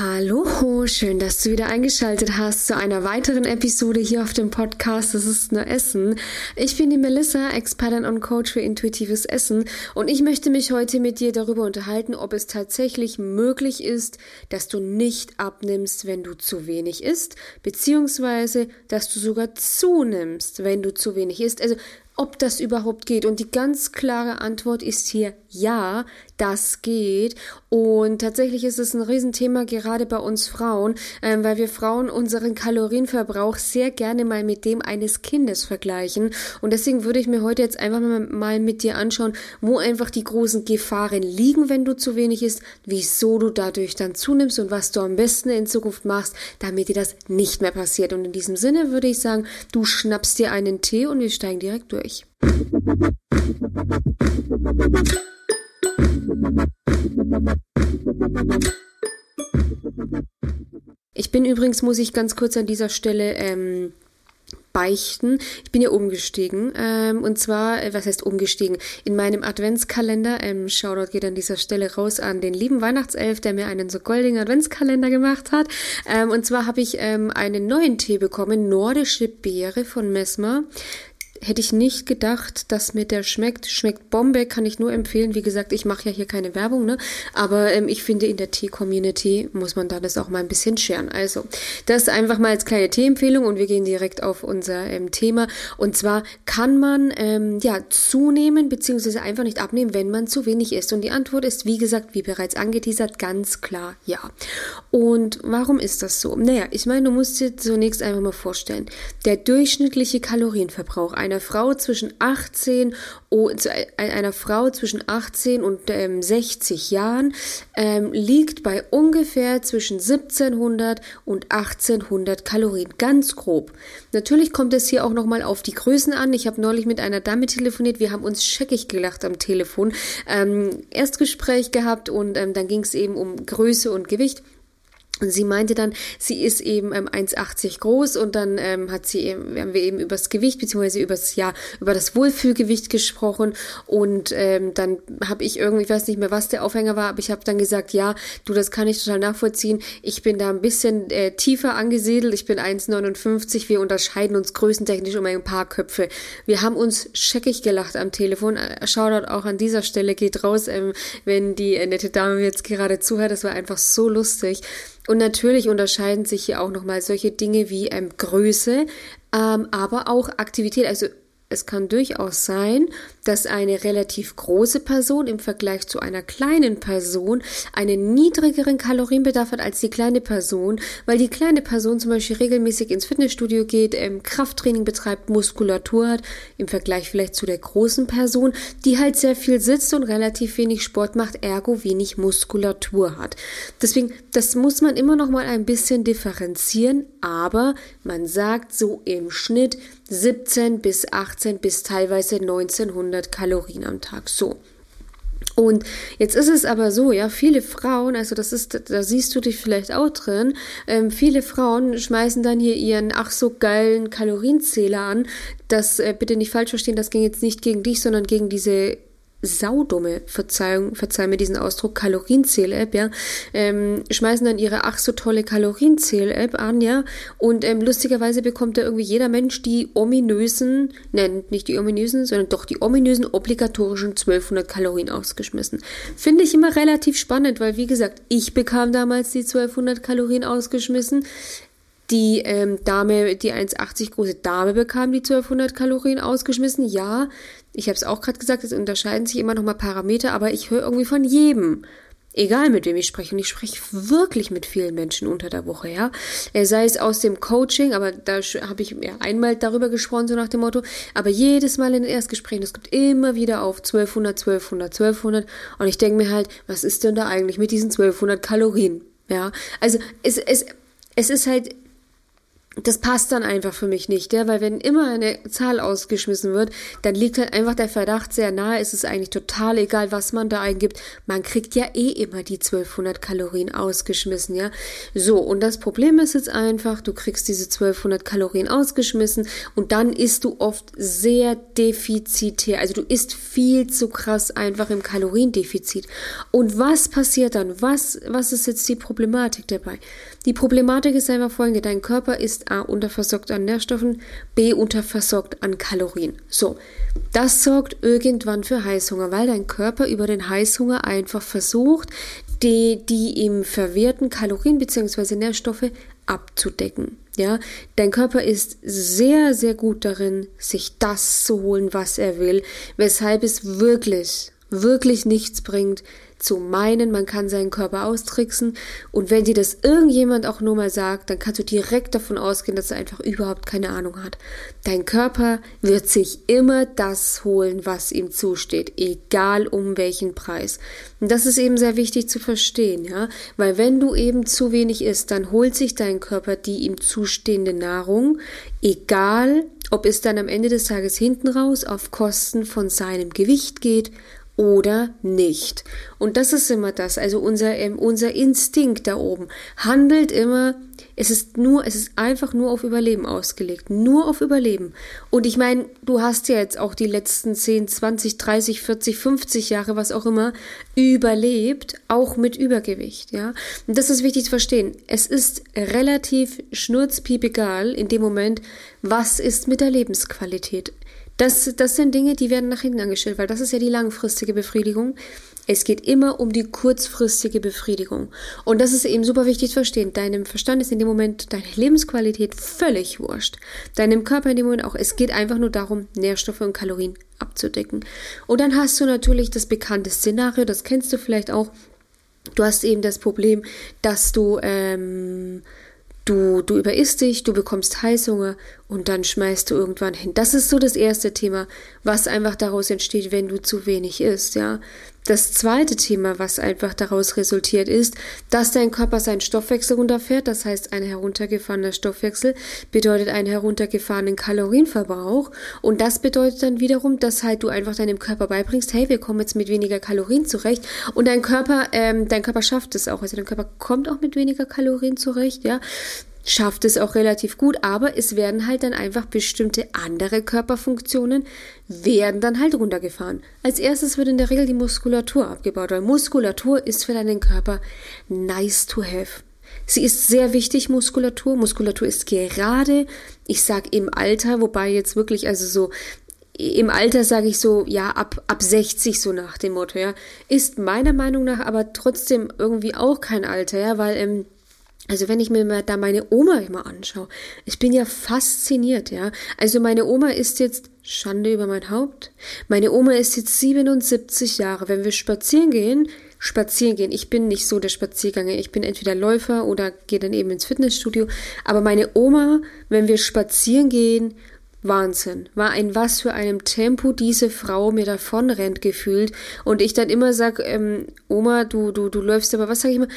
Hallo, schön, dass du wieder eingeschaltet hast zu einer weiteren Episode hier auf dem Podcast. Das ist nur Essen. Ich bin die Melissa, Expertin und Coach für intuitives Essen und ich möchte mich heute mit dir darüber unterhalten, ob es tatsächlich möglich ist, dass du nicht abnimmst, wenn du zu wenig isst, beziehungsweise dass du sogar zunimmst, wenn du zu wenig isst. Also ob das überhaupt geht. Und die ganz klare Antwort ist hier ja, das geht. Und tatsächlich ist es ein Riesenthema gerade bei uns Frauen, ähm, weil wir Frauen unseren Kalorienverbrauch sehr gerne mal mit dem eines Kindes vergleichen. Und deswegen würde ich mir heute jetzt einfach mal, mal mit dir anschauen, wo einfach die großen Gefahren liegen, wenn du zu wenig isst, wieso du dadurch dann zunimmst und was du am besten in Zukunft machst, damit dir das nicht mehr passiert. Und in diesem Sinne würde ich sagen, du schnappst dir einen Tee und wir steigen direkt durch. Ich bin übrigens, muss ich ganz kurz an dieser Stelle ähm, beichten. Ich bin ja umgestiegen. Ähm, und zwar, äh, was heißt umgestiegen? In meinem Adventskalender, ähm, Shoutout geht an dieser Stelle raus an den lieben Weihnachtself, der mir einen so goldigen Adventskalender gemacht hat. Ähm, und zwar habe ich ähm, einen neuen Tee bekommen, Nordische Beere von Mesmer hätte ich nicht gedacht, dass mir der schmeckt. Schmeckt Bombe, kann ich nur empfehlen. Wie gesagt, ich mache ja hier keine Werbung, ne? Aber ähm, ich finde, in der Tee-Community muss man da das auch mal ein bisschen scheren. Also, das einfach mal als kleine Tee-Empfehlung und wir gehen direkt auf unser ähm, Thema. Und zwar kann man ähm, ja zunehmen beziehungsweise einfach nicht abnehmen, wenn man zu wenig isst. Und die Antwort ist, wie gesagt, wie bereits angeteasert, ganz klar ja. Und warum ist das so? Naja, ich meine, du musst dir zunächst einfach mal vorstellen, der durchschnittliche Kalorienverbrauch einer Frau zwischen 18 einer Frau zwischen 18 und ähm, 60 Jahren ähm, liegt bei ungefähr zwischen 1700 und 1800 Kalorien, ganz grob. Natürlich kommt es hier auch nochmal auf die Größen an. Ich habe neulich mit einer Dame telefoniert, wir haben uns scheckig gelacht am Telefon, ähm, Erstgespräch gehabt und ähm, dann ging es eben um Größe und Gewicht. Und sie meinte dann, sie ist eben ähm, 1,80 groß und dann ähm, hat sie eben, haben wir eben über das Gewicht beziehungsweise über das ja über das Wohlfühlgewicht gesprochen und ähm, dann habe ich irgendwie, ich weiß nicht mehr, was der Aufhänger war, aber ich habe dann gesagt, ja, du, das kann ich total nachvollziehen. Ich bin da ein bisschen äh, tiefer angesiedelt. Ich bin 1,59. Wir unterscheiden uns größentechnisch um ein paar Köpfe. Wir haben uns scheckig gelacht am Telefon. Äh, Shoutout auch an dieser Stelle geht raus, ähm, wenn die äh, nette Dame jetzt gerade zuhört. Das war einfach so lustig. Und natürlich unterscheiden sich hier auch nochmal solche Dinge wie ähm, Größe, ähm, aber auch Aktivität. Also es kann durchaus sein, dass eine relativ große Person im Vergleich zu einer kleinen Person einen niedrigeren Kalorienbedarf hat als die kleine Person, weil die kleine Person zum Beispiel regelmäßig ins Fitnessstudio geht, ähm, Krafttraining betreibt, Muskulatur hat, im Vergleich vielleicht zu der großen Person, die halt sehr viel sitzt und relativ wenig Sport macht, ergo wenig Muskulatur hat. Deswegen, das muss man immer noch mal ein bisschen differenzieren, aber man sagt so im Schnitt 17 bis 18 bis teilweise 1900 Kalorien am Tag. So. Und jetzt ist es aber so, ja, viele Frauen, also das ist, da siehst du dich vielleicht auch drin, ähm, viele Frauen schmeißen dann hier ihren ach so geilen Kalorienzähler an. Das äh, bitte nicht falsch verstehen, das ging jetzt nicht gegen dich, sondern gegen diese saudumme, Verzeihung, verzeih mir diesen Ausdruck, Kalorienzähl-App, ja, ähm, schmeißen dann ihre ach so tolle Kalorienzähl-App an, ja, und ähm, lustigerweise bekommt da irgendwie jeder Mensch die ominösen, nein, nicht die ominösen, sondern doch die ominösen obligatorischen 1200 Kalorien ausgeschmissen. Finde ich immer relativ spannend, weil wie gesagt, ich bekam damals die 1200 Kalorien ausgeschmissen. Die ähm, Dame, die 1,80 große Dame bekam die 1200 Kalorien ausgeschmissen. Ja, ich habe es auch gerade gesagt, es unterscheiden sich immer noch mal Parameter, aber ich höre irgendwie von jedem. Egal mit wem ich spreche. Und ich spreche wirklich mit vielen Menschen unter der Woche, ja. Sei es aus dem Coaching, aber da habe ich ja einmal darüber gesprochen, so nach dem Motto. Aber jedes Mal in den Erstgesprächen, es gibt immer wieder auf 1200, 1200, 1200. Und ich denke mir halt, was ist denn da eigentlich mit diesen 1200 Kalorien? Ja. Also, es, es, es ist halt das passt dann einfach für mich nicht, ja, weil wenn immer eine Zahl ausgeschmissen wird, dann liegt halt einfach der Verdacht sehr nahe, es ist eigentlich total egal, was man da eingibt, man kriegt ja eh immer die 1200 Kalorien ausgeschmissen, ja. So, und das Problem ist jetzt einfach, du kriegst diese 1200 Kalorien ausgeschmissen und dann isst du oft sehr defizitär, also du isst viel zu krass einfach im Kaloriendefizit. Und was passiert dann? Was, was ist jetzt die Problematik dabei? Die Problematik ist einfach folgende, dein Körper ist A unterversorgt an Nährstoffen, B unterversorgt an Kalorien. So, das sorgt irgendwann für Heißhunger, weil dein Körper über den Heißhunger einfach versucht, die, die ihm verwirrten Kalorien bzw. Nährstoffe abzudecken. Ja, dein Körper ist sehr, sehr gut darin, sich das zu holen, was er will, weshalb es wirklich, wirklich nichts bringt, zu meinen, man kann seinen Körper austricksen. Und wenn dir das irgendjemand auch nur mal sagt, dann kannst du direkt davon ausgehen, dass er einfach überhaupt keine Ahnung hat. Dein Körper wird sich immer das holen, was ihm zusteht, egal um welchen Preis. Und das ist eben sehr wichtig zu verstehen, ja, weil wenn du eben zu wenig isst, dann holt sich dein Körper die ihm zustehende Nahrung, egal ob es dann am Ende des Tages hinten raus auf Kosten von seinem Gewicht geht oder nicht. Und das ist immer das. Also unser, ähm, unser Instinkt da oben handelt immer, es ist nur, es ist einfach nur auf Überleben ausgelegt. Nur auf Überleben. Und ich meine, du hast ja jetzt auch die letzten 10, 20, 30, 40, 50 Jahre, was auch immer, überlebt, auch mit Übergewicht, ja. Und das ist wichtig zu verstehen. Es ist relativ schnurzpiepegal in dem Moment, was ist mit der Lebensqualität. Das, das sind Dinge, die werden nach hinten angestellt, weil das ist ja die langfristige Befriedigung. Es geht immer um die kurzfristige Befriedigung. Und das ist eben super wichtig zu verstehen. Deinem Verstand ist in dem Moment deine Lebensqualität völlig wurscht. Deinem Körper in dem Moment auch. Es geht einfach nur darum, Nährstoffe und Kalorien abzudecken. Und dann hast du natürlich das bekannte Szenario, das kennst du vielleicht auch. Du hast eben das Problem, dass du ähm, Du, du überisst dich, du bekommst Heißhunger und dann schmeißt du irgendwann hin. Das ist so das erste Thema, was einfach daraus entsteht, wenn du zu wenig isst, ja. Das zweite Thema, was einfach daraus resultiert, ist, dass dein Körper seinen Stoffwechsel runterfährt. Das heißt, ein heruntergefahrener Stoffwechsel bedeutet einen heruntergefahrenen Kalorienverbrauch. Und das bedeutet dann wiederum, dass halt du einfach deinem Körper beibringst, hey, wir kommen jetzt mit weniger Kalorien zurecht. Und dein Körper, ähm, dein Körper schafft es auch. Also dein Körper kommt auch mit weniger Kalorien zurecht, ja schafft es auch relativ gut, aber es werden halt dann einfach bestimmte andere Körperfunktionen werden dann halt runtergefahren. Als erstes wird in der Regel die Muskulatur abgebaut, weil Muskulatur ist für deinen Körper nice to have. Sie ist sehr wichtig, Muskulatur. Muskulatur ist gerade, ich sag im Alter, wobei jetzt wirklich, also so im Alter sage ich so, ja, ab, ab 60 so nach dem Motto, ja, ist meiner Meinung nach aber trotzdem irgendwie auch kein Alter, ja, weil ähm, also wenn ich mir da meine Oma immer anschaue, ich bin ja fasziniert, ja. Also meine Oma ist jetzt Schande über mein Haupt. Meine Oma ist jetzt 77 Jahre. Wenn wir spazieren gehen, spazieren gehen. Ich bin nicht so der Spaziergänger. Ich bin entweder Läufer oder gehe dann eben ins Fitnessstudio. Aber meine Oma, wenn wir spazieren gehen, Wahnsinn. War ein was für einem Tempo diese Frau mir davon rennt gefühlt. Und ich dann immer sag, ähm, Oma, du, du, du läufst aber, was sag ich immer?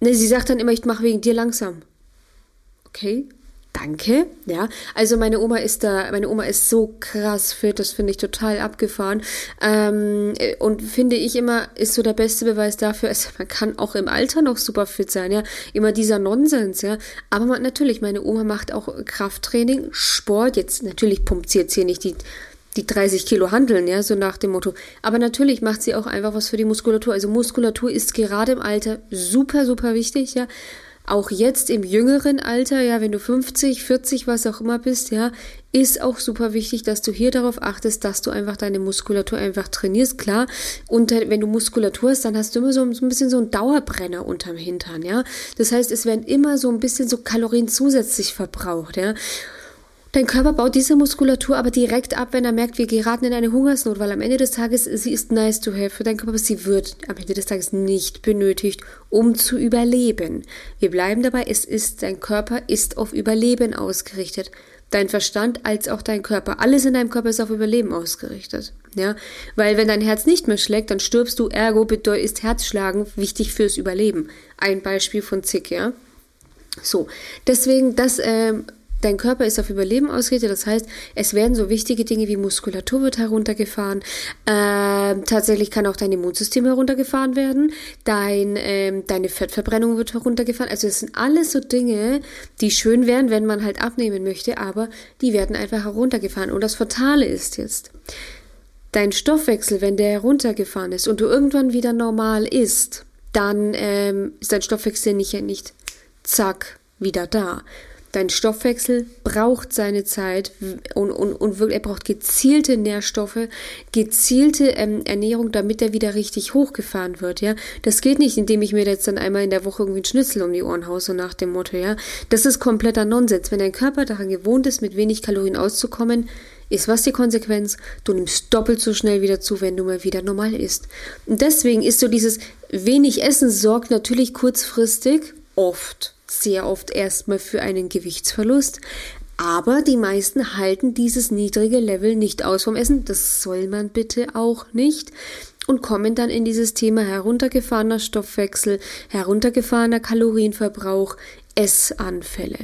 Ne, sie sagt dann immer, ich mache wegen dir langsam. Okay, danke. Ja, also meine Oma ist da, meine Oma ist so krass fit, das finde ich total abgefahren. Ähm, und finde ich immer, ist so der beste Beweis dafür, also man kann auch im Alter noch super fit sein, ja. Immer dieser Nonsens, ja. Aber man, natürlich, meine Oma macht auch Krafttraining, Sport. Jetzt, natürlich pumpt sie jetzt hier nicht die die 30 Kilo handeln, ja, so nach dem Motto. Aber natürlich macht sie auch einfach was für die Muskulatur. Also Muskulatur ist gerade im Alter super, super wichtig, ja. Auch jetzt im jüngeren Alter, ja, wenn du 50, 40, was auch immer bist, ja, ist auch super wichtig, dass du hier darauf achtest, dass du einfach deine Muskulatur einfach trainierst, klar. Und wenn du Muskulatur hast, dann hast du immer so, ein bisschen so einen Dauerbrenner unterm Hintern, ja. Das heißt, es werden immer so ein bisschen so Kalorien zusätzlich verbraucht, ja. Dein Körper baut diese Muskulatur aber direkt ab, wenn er merkt, wir geraten in eine Hungersnot, weil am Ende des Tages, sie ist nice to have für deinen Körper, aber sie wird am Ende des Tages nicht benötigt, um zu überleben. Wir bleiben dabei, es ist, dein Körper ist auf Überleben ausgerichtet. Dein Verstand als auch dein Körper. Alles in deinem Körper ist auf Überleben ausgerichtet. Ja, weil wenn dein Herz nicht mehr schlägt, dann stirbst du, ergo ist Herzschlagen wichtig fürs Überleben. Ein Beispiel von Zick, ja. So, deswegen, das, ähm, Dein Körper ist auf Überleben ausgerichtet, das heißt, es werden so wichtige Dinge wie Muskulatur wird heruntergefahren. Äh, tatsächlich kann auch dein Immunsystem heruntergefahren werden. Dein, äh, deine Fettverbrennung wird heruntergefahren. Also es sind alles so Dinge, die schön wären, wenn man halt abnehmen möchte, aber die werden einfach heruntergefahren. Und das Fatale ist jetzt, dein Stoffwechsel, wenn der heruntergefahren ist und du irgendwann wieder normal isst, dann ähm, ist dein Stoffwechsel nicht, nicht zack wieder da. Dein Stoffwechsel braucht seine Zeit und, und, und wirklich, er braucht gezielte Nährstoffe, gezielte ähm, Ernährung, damit er wieder richtig hochgefahren wird, ja. Das geht nicht, indem ich mir jetzt dann einmal in der Woche irgendwie einen Schnitzel um die Ohren haue, so nach dem Motto, ja. Das ist kompletter Nonsens. Wenn dein Körper daran gewohnt ist, mit wenig Kalorien auszukommen, ist was die Konsequenz? Du nimmst doppelt so schnell wieder zu, wenn du mal wieder normal isst. Und deswegen ist so dieses wenig Essen sorgt natürlich kurzfristig oft, sehr oft erstmal für einen Gewichtsverlust. Aber die meisten halten dieses niedrige Level nicht aus vom Essen. Das soll man bitte auch nicht und kommen dann in dieses Thema heruntergefahrener Stoffwechsel, heruntergefahrener Kalorienverbrauch, Essanfälle.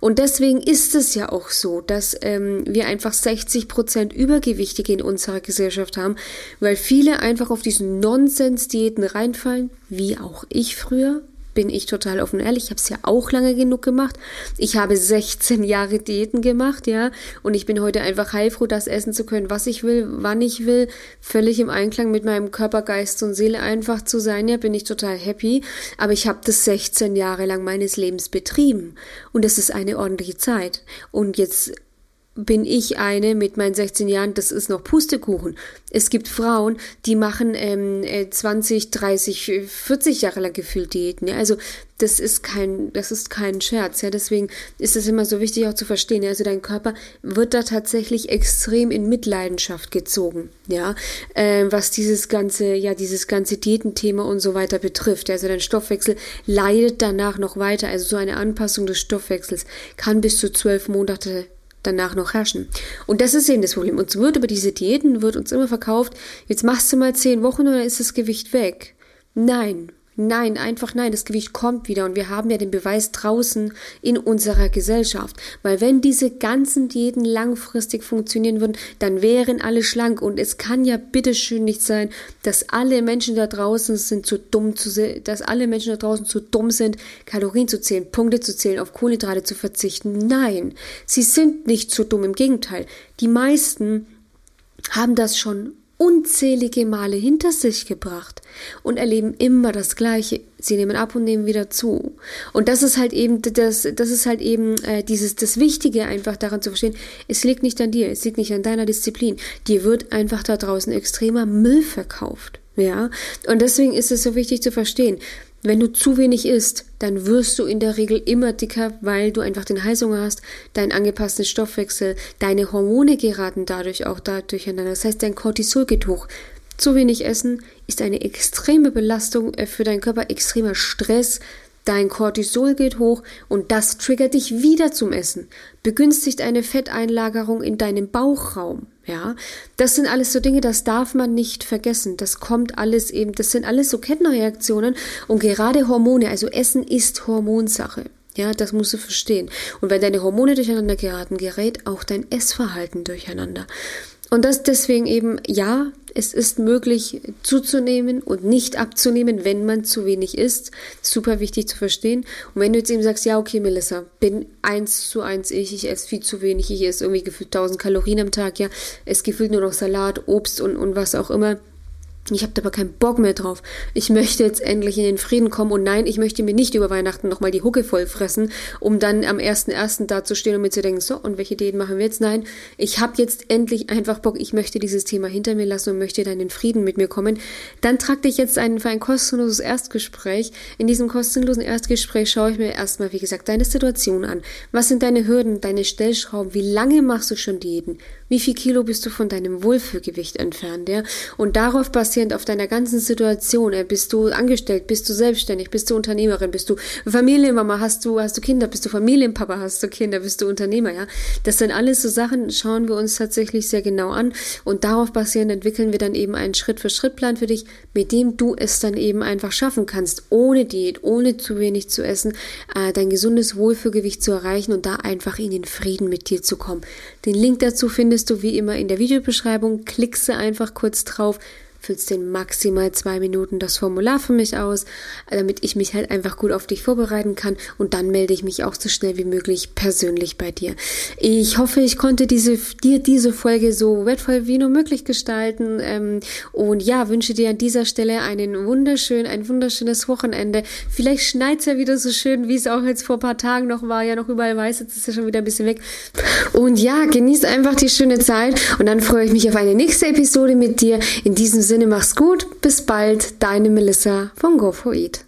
Und deswegen ist es ja auch so, dass ähm, wir einfach 60 Prozent Übergewichtige in unserer Gesellschaft haben, weil viele einfach auf diesen Nonsens-Diäten reinfallen, wie auch ich früher bin ich total offen und ehrlich. Ich habe es ja auch lange genug gemacht. Ich habe 16 Jahre Diäten gemacht, ja. Und ich bin heute einfach heilfroh, das essen zu können, was ich will, wann ich will. Völlig im Einklang mit meinem Körper, Geist und Seele einfach zu sein. Ja, bin ich total happy. Aber ich habe das 16 Jahre lang meines Lebens betrieben. Und das ist eine ordentliche Zeit. Und jetzt bin ich eine mit meinen 16 Jahren, das ist noch Pustekuchen. Es gibt Frauen, die machen ähm, 20, 30, 40 Jahre lang gefühlt Diäten. Ja? Also das ist kein, das ist kein Scherz. Ja, deswegen ist es immer so wichtig auch zu verstehen. Ja? Also dein Körper wird da tatsächlich extrem in Mitleidenschaft gezogen. Ja, äh, was dieses ganze, ja dieses ganze Diätenthema und so weiter betrifft. Also dein Stoffwechsel leidet danach noch weiter. Also so eine Anpassung des Stoffwechsels kann bis zu zwölf Monate danach noch herrschen. Und das ist eben das Problem. Uns wird über diese Diäten, wird uns immer verkauft, jetzt machst du mal zehn Wochen und dann ist das Gewicht weg. Nein, Nein, einfach nein, das Gewicht kommt wieder und wir haben ja den Beweis draußen in unserer Gesellschaft. Weil wenn diese ganzen Diäten langfristig funktionieren würden, dann wären alle schlank und es kann ja bitteschön nicht sein, dass alle Menschen da draußen sind zu dumm zu dass alle Menschen da draußen zu dumm sind, Kalorien zu zählen, Punkte zu zählen, auf Kohlenhydrate zu verzichten. Nein, sie sind nicht zu dumm, im Gegenteil. Die meisten haben das schon unzählige Male hinter sich gebracht und erleben immer das Gleiche. Sie nehmen ab und nehmen wieder zu. Und das ist halt eben das, das ist halt eben äh, dieses das Wichtige einfach daran zu verstehen. Es liegt nicht an dir, es liegt nicht an deiner Disziplin. Dir wird einfach da draußen extremer Müll verkauft. Ja, und deswegen ist es so wichtig zu verstehen. Wenn du zu wenig isst, dann wirst du in der Regel immer dicker, weil du einfach den Heißhunger hast, deinen angepassten Stoffwechsel, deine Hormone geraten dadurch auch da durcheinander. Das heißt, dein Cortisol geht hoch. Zu wenig Essen ist eine extreme Belastung äh, für deinen Körper, extremer Stress, Dein Cortisol geht hoch und das triggert dich wieder zum Essen, begünstigt eine Fetteinlagerung in deinem Bauchraum. Ja, das sind alles so Dinge, das darf man nicht vergessen. Das kommt alles eben, das sind alles so Kettenreaktionen und gerade Hormone, also Essen ist Hormonsache. Ja, das musst du verstehen. Und wenn deine Hormone durcheinander geraten, gerät auch dein Essverhalten durcheinander. Und das deswegen eben, ja, es ist möglich zuzunehmen und nicht abzunehmen, wenn man zu wenig isst. Super wichtig zu verstehen. Und wenn du jetzt eben sagst, ja, okay, Melissa, bin eins zu eins ich, ich esse viel zu wenig, ich esse irgendwie gefühlt 1000 Kalorien am Tag, ja, es gefühlt nur noch Salat, Obst und, und was auch immer ich habe aber keinen Bock mehr drauf. Ich möchte jetzt endlich in den Frieden kommen und nein, ich möchte mir nicht über Weihnachten nochmal die Hucke voll fressen, um dann am 1.1. da zu stehen und mir zu denken, so, und welche Ideen machen wir jetzt? Nein, ich habe jetzt endlich einfach Bock, ich möchte dieses Thema hinter mir lassen und möchte dann in den Frieden mit mir kommen. Dann trag dich jetzt ein, für ein kostenloses Erstgespräch. In diesem kostenlosen Erstgespräch schaue ich mir erstmal, wie gesagt, deine Situation an. Was sind deine Hürden, deine Stellschrauben? Wie lange machst du schon Diäten? Wie viel Kilo bist du von deinem Wohlfühlgewicht entfernt, ja? Und darauf basierend auf deiner ganzen Situation, äh, bist du angestellt, bist du selbstständig, bist du Unternehmerin, bist du Familienmama, hast du, hast du Kinder, bist du Familienpapa, hast du Kinder, bist du Unternehmer, ja? Das sind alles so Sachen, schauen wir uns tatsächlich sehr genau an und darauf basierend entwickeln wir dann eben einen Schritt-für-Schritt-Plan für dich, mit dem du es dann eben einfach schaffen kannst, ohne Diät, ohne zu wenig zu essen, äh, dein gesundes Wohlfühlgewicht zu erreichen und da einfach in den Frieden mit dir zu kommen. Den Link dazu findest du wie immer in der Videobeschreibung. Klickse einfach kurz drauf füllst den maximal zwei Minuten das Formular für mich aus, damit ich mich halt einfach gut auf dich vorbereiten kann und dann melde ich mich auch so schnell wie möglich persönlich bei dir. Ich hoffe, ich konnte diese, dir diese Folge so wertvoll wie nur möglich gestalten ähm, und ja, wünsche dir an dieser Stelle einen wunderschön, ein wunderschönes Wochenende. Vielleicht schneit es ja wieder so schön, wie es auch jetzt vor ein paar Tagen noch war, ja noch überall weiß, jetzt ist ja schon wieder ein bisschen weg. Und ja, genieß einfach die schöne Zeit und dann freue ich mich auf eine nächste Episode mit dir. In diesem Sinne, mach's gut, bis bald, deine Melissa von Go for Eat.